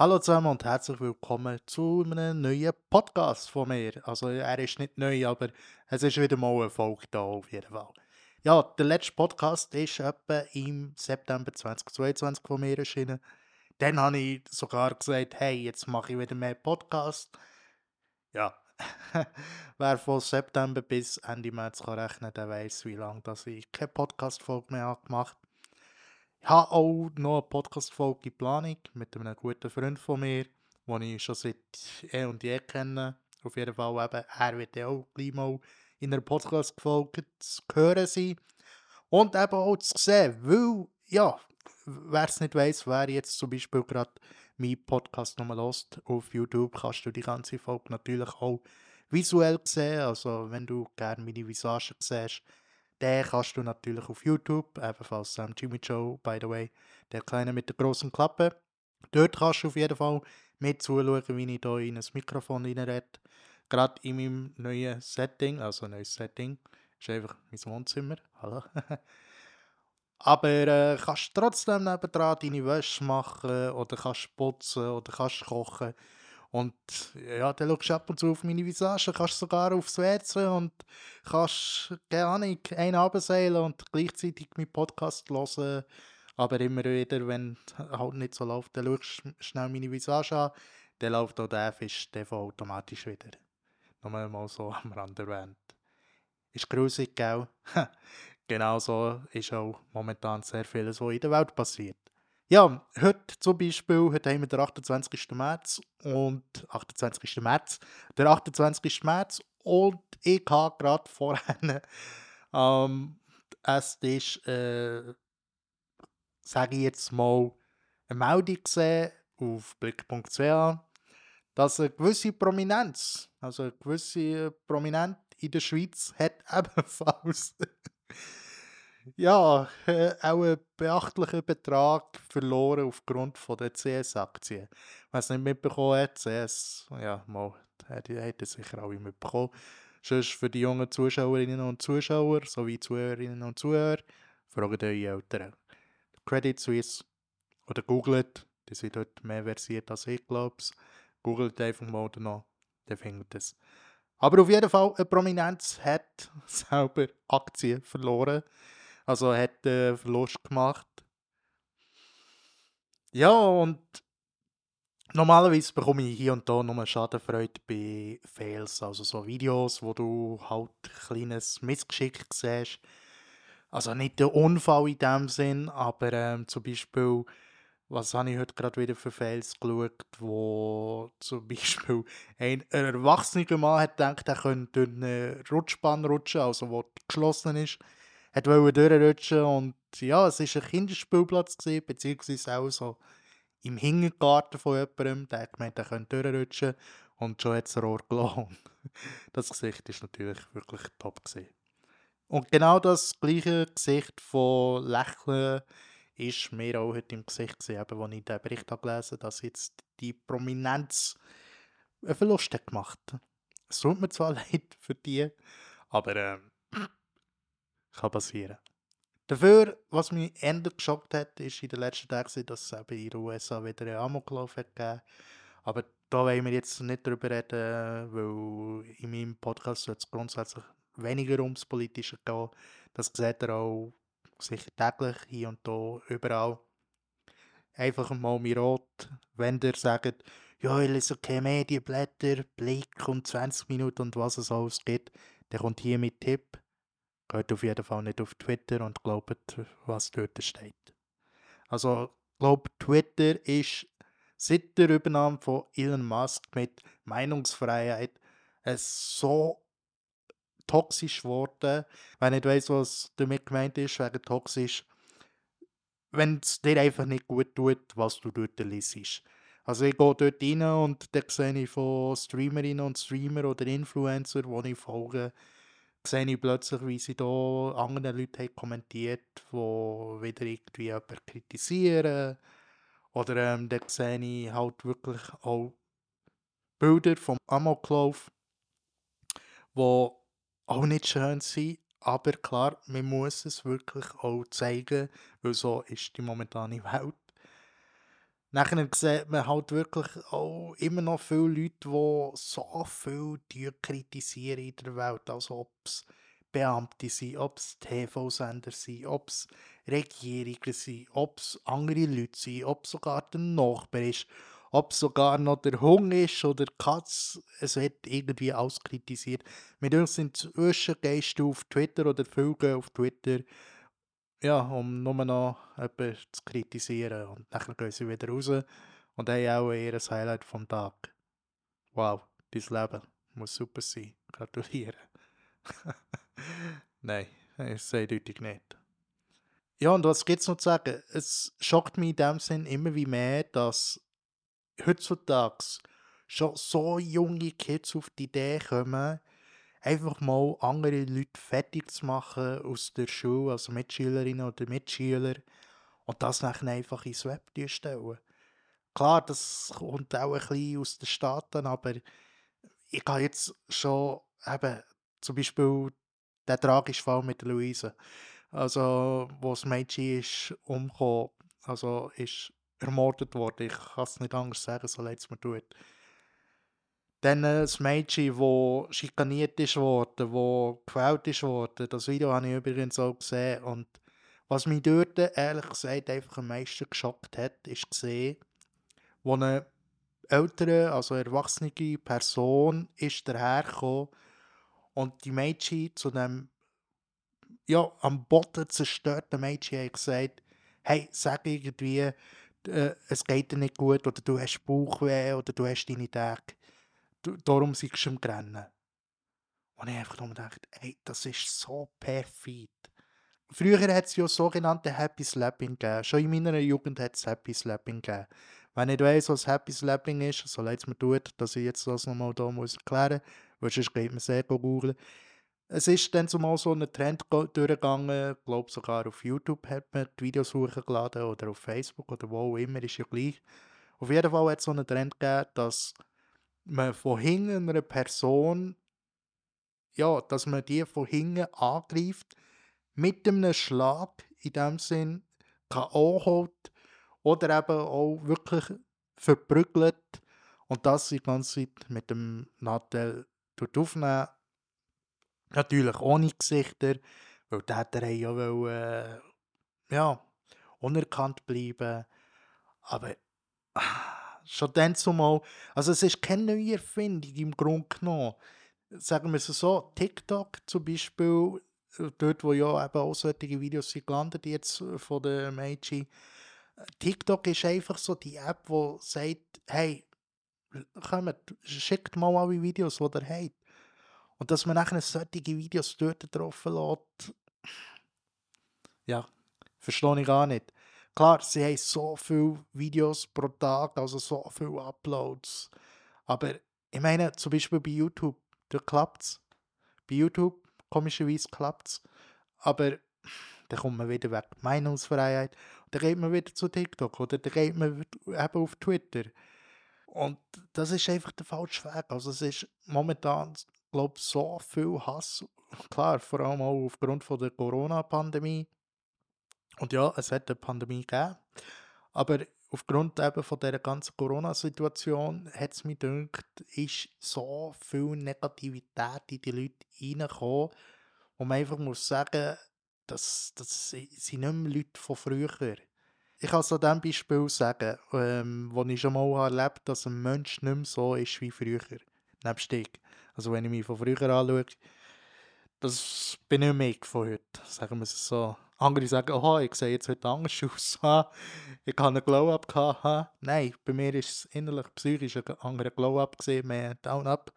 Hallo zusammen und herzlich willkommen zu einem neuen Podcast von mir. Also er ist nicht neu, aber es ist wieder mal eine Folge da auf jeden Fall. Ja, der letzte Podcast ist etwa im September 2022 von mir erschienen. Dann habe ich sogar gesagt, hey, jetzt mache ich wieder mehr Podcast. Ja, wer von September bis Ende März kann rechnen, der weiß, wie lange dass ich keine Podcast-Folge mehr gemacht habe. Ich habe auch noch eine Podcast-Folge in Planung mit einem guten Freund von mir, den ich schon seit eh und je kenne. Auf jeden Fall eben, er wird ja auch gleich mal in einer Podcast-Folge zu hören sein. Und eben auch zu sehen, weil, ja, wer es nicht weiss, wer jetzt zum Beispiel gerade meinen Podcast nochmal lost auf YouTube, kannst du die ganze Folge natürlich auch visuell sehen. Also, wenn du gerne meine Visagen siehst, den kannst du natürlich auf YouTube, ebenfalls Sam Jimmy Joe, by the way, der Kleine mit der großen Klappe. Dort kannst du auf jeden Fall mit zuschauen, wie ich hier in ein Mikrofon reinrede. Gerade in meinem neuen Setting, also neues Setting, ist einfach mein Wohnzimmer. Hallo. Aber äh, kannst trotzdem nebendran deine Wäsche machen oder kannst putzen oder kannst kochen. Und ja, dann schaust du ab und zu auf meine Visage, kannst sogar aufs WC und kannst, keine Ahnung, einen abseilen und gleichzeitig meinen Podcast hören. Aber immer wieder, wenn halt nicht so läuft, dann schaust du schnell meine Visage an, dann läuft auch der Fisch TV automatisch wieder. Nur mal so am Rand erwähnt. Ist grusig, gell? genau so ist auch momentan sehr vieles, was in der Welt passiert. Ja, heute zum Beispiel, heute haben wir den 28. März und 28. März, der 28. März und ich habe gerade vorhin ähm, es ist, äh, sage ich jetzt mal, eine Meldung gesehen auf blick.ch, dass eine gewisse Prominenz, also eine gewisse Prominenz in der Schweiz hat ebenfalls ja, äh, auch einen beachtlichen Betrag verloren aufgrund von der CS-Aktien. Wer es nicht mitbekommen hat, CS, ja, mal, hätte sicher alle mitbekommen. Sonst für die jungen Zuschauerinnen und Zuschauer sowie Zuhörerinnen und Zuhörer, fragt eure Eltern. Credit Suisse oder googelt, die sind dort mehr versiert als ich, glaube ich. Googelt einfach mal danach, dann findet es. Aber auf jeden Fall, eine Prominenz hat selber Aktien verloren. Also hat äh, Verlust gemacht. Ja, und normalerweise bekomme ich hier und da nur Schadenfreude bei Fails, also so Videos, wo du halt ein kleines Missgeschick siehst. Also nicht der Unfall in dem Sinn, aber ähm, zum Beispiel, was habe ich heute gerade wieder für Fails geschaut, wo zum Beispiel ein, erwachsener Mann hat gedacht, er könnte durch eine Rutschbahn rutschen, also wo geschlossen ist hat durchrutschen und ja, es war ein Kinderspielplatz, gewesen, beziehungsweise auch so im Hintergarten von jemandem, der hat gemeint, er könnte durchrutschen und schon hat es Rohr gelassen. Das Gesicht ist natürlich wirklich top. Gewesen. Und genau das gleiche Gesicht von Lächeln ist mir auch heute im Gesicht gewesen, als ich den Bericht gelesen habe, dass jetzt die Prominenz einen Verlust hat gemacht Es tut mir zwar leid für die, aber ähm, kann passieren. Dafür, was mich eher geschockt hat, ist in den letzten Tagen, dass es eben in den USA wieder einen Amoklauf hat gegeben. Aber da wollen wir jetzt nicht darüber reden, weil in meinem Podcast soll es grundsätzlich weniger ums Politische gehen. Das seht ihr auch sicher täglich, hier und da, überall. Einfach mal mir rot, wenn ihr sagt, ja, ich lese keine Medienblätter, Blick und 20 Minuten und was es alles gibt, dann kommt hier mit Tipp. Geht auf jeden Fall nicht auf Twitter und glaubt, was dort steht. Also, ich glaube, Twitter ist seit der Übernahme von Elon Musk mit Meinungsfreiheit es so toxisch geworden. Wenn ich weiß, was damit gemeint ist, wegen toxisch, wenn es dir einfach nicht gut tut, was du dort liest. Also ich gehe dort rein und dann sehe ich von Streamerinnen und Streamer oder Influencer, die ich folge, sehe ich plötzlich, wie sie da anderen Leute haben kommentiert, die wieder irgendwie jemanden kritisieren. Oder ähm, dann sehe ich halt wirklich auch Bilder vom Amoklauf, die auch nicht schön sind. Aber klar, man muss es wirklich auch zeigen, weil so ist die momentane Welt. Nachher sieht man halt wirklich auch immer noch viele Leute, die so viel kritisieren in der Welt, als ob es Beamte sind, ob es TV-Sender sind, ob es Regierungen sind, ob es andere Leute sind, ob es sogar der Nachbar ist, ob es sogar noch der Hund ist oder die Katze. Es wird irgendwie alles kritisiert. Mit uns sind du auf Twitter oder viele auf Twitter ja, um nur noch jemanden zu kritisieren. Und dann gehen sie wieder raus und haben auch ihr Highlight vom Tag. Wow, dein Leben muss super sein. Gratuliere. Nein, ist eindeutig nicht. Ja, und was gibt es noch zu sagen? Es schockt mich in dem Sinn immer wie mehr, dass heutzutage schon so junge Kids auf die Idee kommen, einfach mal andere Leute fertig zu machen aus der Schule, also Mitschülerinnen oder Mitschüler, und das dann einfach ins Web stellen. Klar, das kommt auch ein bisschen aus den Staaten, aber ich habe jetzt schon eben zum Beispiel den tragischen Fall mit Luise, also wo das Mädchen ist umgekommen, also ist ermordet worden, ich kann es nicht anders sagen, so leid es mir tut. Dann das Mädchen, das schikaniert ist worden, das gefällt worden. Das Video habe ich übrigens auch gesehen. Und was mich dort ehrlich gesagt einfach am meisten geschockt hat, ist gesehen, wo eine ältere, also erwachsene Person ist dahergekommen und die Mädchen zu dem ja, am Boden zerstörten Mädchen hat gesagt, hey, sag irgendwie, äh, es geht dir nicht gut oder du hast Bauchweh oder du hast deine Tage darum siehst du im Rennen. Und ich einfach nur gedacht, ey, das ist so perfid. Früher hat es ja sogenannte Happy Slapping gegeben. Schon in meiner Jugend hat es Happy Slapping gegeben. Wenn ich weiss, was Happy Slapping ist, so leid es mir tut, dass ich jetzt das nochmal hier muss erklären muss, weil sonst geht man sehr googeln. Es ist dann zumal so ein Trend durchgegangen, ich glaube sogar auf YouTube hat man die Videos hochgeladen oder auf Facebook oder wo auch immer, ist ja gleich. Auf jeden Fall hat es so einen Trend gegeben, dass man von hinten einer Person, ja, dass man die von hinten angreift, mit einem Schlag in dem Sinn K.O. holt oder eben auch wirklich verprügelt und das die ganze Zeit mit dem Nattel aufnehmen. Natürlich ohne Gesichter, weil der hat ja will, äh, ja, unerkannt bleiben. Aber Schon dann zumal, also es ist keine neue Erfindung im Grunde genommen. Sagen wir es so, TikTok zum Beispiel, äh, dort wo ja eben auch solche Videos sind gelandet jetzt äh, von der Meiji, TikTok ist einfach so die App, die sagt, hey, kommt, schickt mal alle Videos, die ihr habt. Und dass man nachher solche Videos dort drauf lässt, ja, verstehe ich gar nicht. Klar, sie haben so viele Videos pro Tag, also so viele Uploads. Aber ich meine, zum Beispiel bei YouTube, da klappt es. Bei YouTube, komischerweise klappt es. Aber dann kommt man wieder weg Meinungsfreiheit. Dann geht man wieder zu TikTok oder dann geht man eben auf Twitter. Und das ist einfach der falsche Weg. Also es ist momentan, glaube ich, so viel Hass. Klar, vor allem auch aufgrund von der Corona-Pandemie und ja, es hat eine Pandemie gegeben, aber aufgrund eben von dieser ganzen Corona-Situation hat es mir gedacht, ist so viel Negativität in die Leute reingekommen, wo man einfach muss sagen, das, das sind nicht mehr Leute von früher. Ich kann es an Beispiel sagen, ähm, wo ich schon mal erlebt habe, dass ein Mensch nicht mehr so ist wie früher. Nebst ich. Also wenn ich mich von früher anschaue, das bin nicht mehr ich von heute, sagen wir es so. Andere sagen, oh, ich sehe jetzt heute anders aus. ich habe einen Glow-Up gehabt. Nein, bei mir ist es innerlich psychisch ein anderer Glow-Up mehr Down-Up.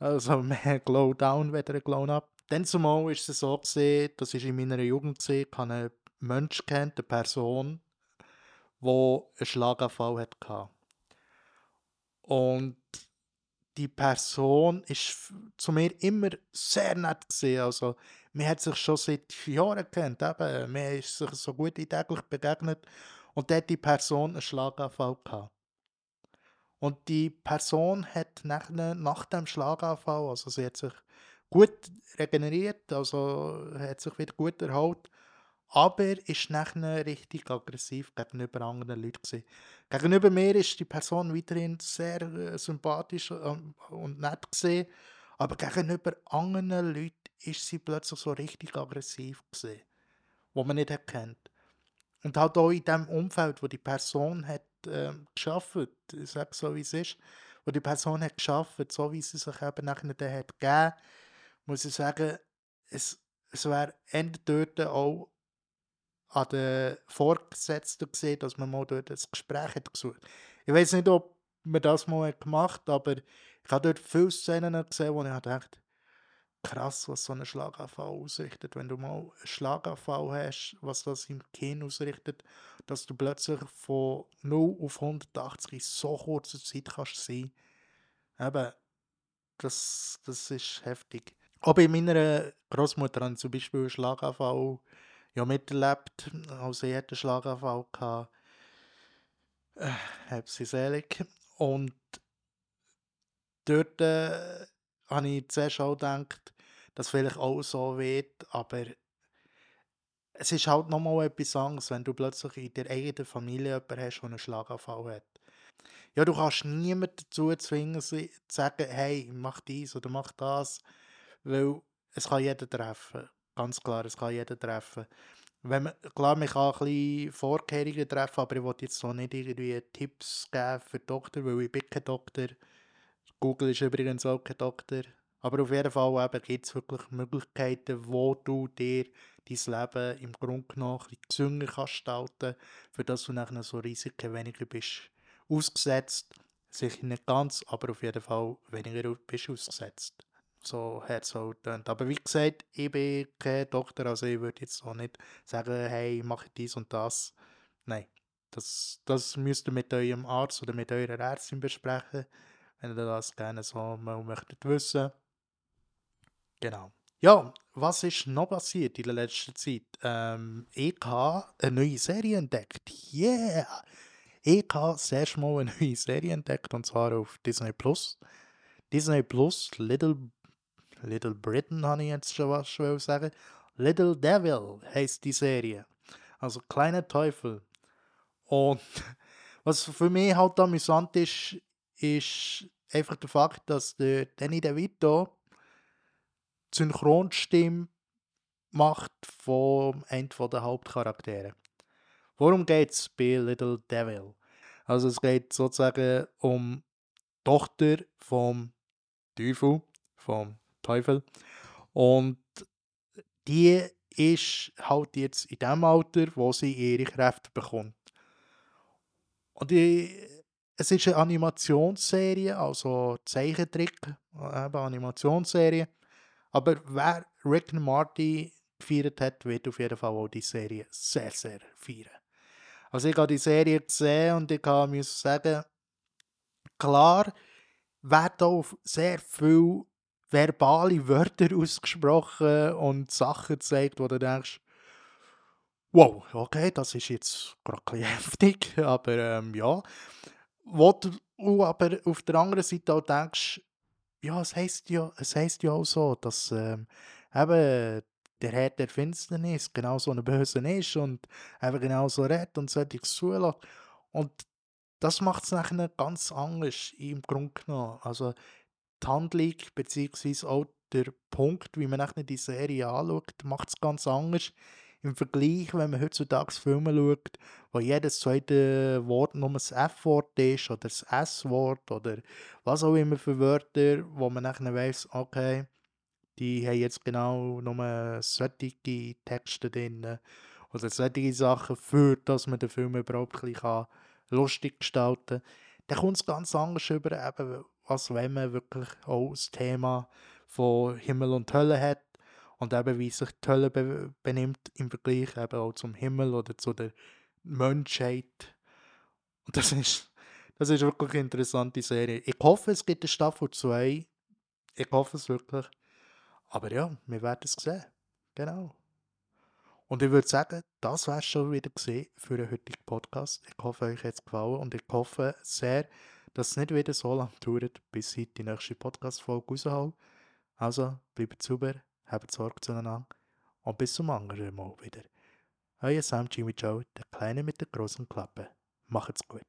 Also mehr Glow-Down, weder ein Glow-Up. Dann zumal ist es so gesehen, das ist in meiner Jugend gesehen, ich habe einen Mensch kennt, eine Person, die einen Schlaganfall hatte. Und die Person ist zu mir immer sehr nett gesehen. Also, man hat sich schon seit Jahren kennt, eben, man ist sich so gut wie täglich begegnet und dort die Person einen Schlaganfall gehabt. Und die Person hat nach, nach dem Schlaganfall, also sie hat sich gut regeneriert, also hat sich wieder gut erholt, aber ist nachher richtig aggressiv gegenüber anderen Leuten gewesen. Gegenüber mir ist die Person weiterhin sehr äh, sympathisch ähm, und nett gesehen, aber gegenüber anderen Leuten ist sie plötzlich so richtig aggressiv gesehen, wo man nicht erkennt. Und halt auch in dem Umfeld, wo die Person hat äh, geschafft, ich sage so wie es ist, wo die Person hat geschafft, so wie sie sich eben nachher dann hat gegeben, muss ich sagen, es, es wäre dort auch an den Vorgesetzten gesehen, dass man mal dort ein Gespräch hat gesucht. Ich weiß nicht, ob man das mal gemacht hat, aber ich habe dort viele Szenen gesehen, wo ich dachte, krass, was so ein Schlaganfall ausrichtet. Wenn du mal einen Schlaganfall hast, was das im Kinn ausrichtet, dass du plötzlich von 0 auf 180 in so kurzer Zeit kannst sein. Eben, das, das ist heftig. Auch bei meiner Großmutter haben zum Beispiel einen Schlaganfall ja, miterlebt. Also sie hatte einen Schlaganfall gehabt. Äh, hab sie selig. Und dort äh, habe ich zuerst auch gedacht, dass vielleicht auch so wird, aber es ist halt nochmal etwas anderes, wenn du plötzlich in der eigenen Familie jemanden hast, der einen Schlaganfall hat. Ja, du kannst niemanden dazu zwingen, zu sagen, hey, mach dies oder mach das, weil es kann jeder treffen. Ganz klar, es kann jeder treffen. Wenn man, klar, man kann ein bisschen Vorkehrungen treffen, aber ich wollte jetzt so nicht irgendwie Tipps geben für Doktor, weil ich bin kein Doktor. Google ist übrigens auch kein Doktor. Aber auf jeden Fall gibt es wirklich Möglichkeiten, wo du dir dein Leben im Grunde genommen ein bisschen gesünder kannst gestalten für dass du nachher so Risiken weniger bist ausgesetzt. Sicher nicht ganz, aber auf jeden Fall weniger bist ausgesetzt so getönt. Aber wie gesagt, ich bin kein Doktor, also ich würde jetzt auch nicht sagen, hey, mache dies und das. Nein, das, das müsst ihr mit eurem Arzt oder mit eurer Ärztin besprechen, wenn ihr das gerne so mal möchtet wissen. Genau. Ja, was ist noch passiert in der letzten Zeit? Ähm, ich habe eine neue Serie entdeckt. Yeah! Ich habe das erste eine neue Serie entdeckt und zwar auf Disney Plus. Disney Plus Little Little Britain habe ich jetzt schon was schon sagen. Little Devil heißt die Serie. Also kleiner Teufel. Und was für mich halt amüsant ist, ist einfach der Fakt, dass der Danny DeVito Synchronstimme macht von einem der Hauptcharaktere. Worum geht es bei Little Devil? Also es geht sozusagen um die Tochter vom Teufel, vom Teufel. Und die ist halt jetzt in dem Alter, wo sie ihre Kräfte bekommt. Und die, es ist eine Animationsserie, also Zeichentrick, eben Animationsserie. Aber wer Rick und Marty gefeiert hat, wird auf jeden Fall auch die Serie sehr, sehr feiern. Also ich habe die Serie gesehen und ich muss sagen, klar wird auch sehr viel verbale Wörter ausgesprochen und Sachen gezeigt, wo du denkst, wow, okay, das ist jetzt gerade ein heftig, aber ähm, ja. Wo du aber auf der anderen Seite auch denkst, ja, es heisst ja, es heisst ja auch so, dass ähm, eben der Herr der Finsternis genau so ein Böse ist und eben genau so redet und sollte ich zulässt. Und das macht es nachher ganz anders im Grunde genommen. Also die Handlung beziehungsweise auch der Punkt, wie man nachher die Serie anschaut, macht es ganz anders. Im Vergleich, wenn man heutzutage Filme schaut, wo jedes zweite Wort nur das F-Wort ist oder das S-Wort oder was auch immer für Wörter, wo man nachher weiss, okay, die haben jetzt genau nur solche Texte drin oder solche Sachen, für dass man den Film überhaupt ein bisschen lustig gestalten kann. Dann kommt es ganz anders über, eben, als wenn man wirklich auch das Thema von Himmel und Hölle hat und eben wie sich die Hölle be benimmt im Vergleich eben auch zum Himmel oder zu der Menschheit. Und das ist, das ist wirklich eine interessante Serie. Ich hoffe, es gibt eine Staffel 2. Ich hoffe es wirklich. Aber ja, wir werden es sehen. Genau. Und ich würde sagen, das wäre schon wieder für den heutigen Podcast. Ich hoffe, euch hat es gefallen und ich hoffe sehr, dass es nicht wieder so lange dauert, bis ich die nächste Podcast-Folge raushole. Also, bleibt super, habt Sorge zueinander und bis zum anderen Mal wieder. Euer Sam Jimmy Joe, der Kleine mit der großen Klappe. Macht's gut.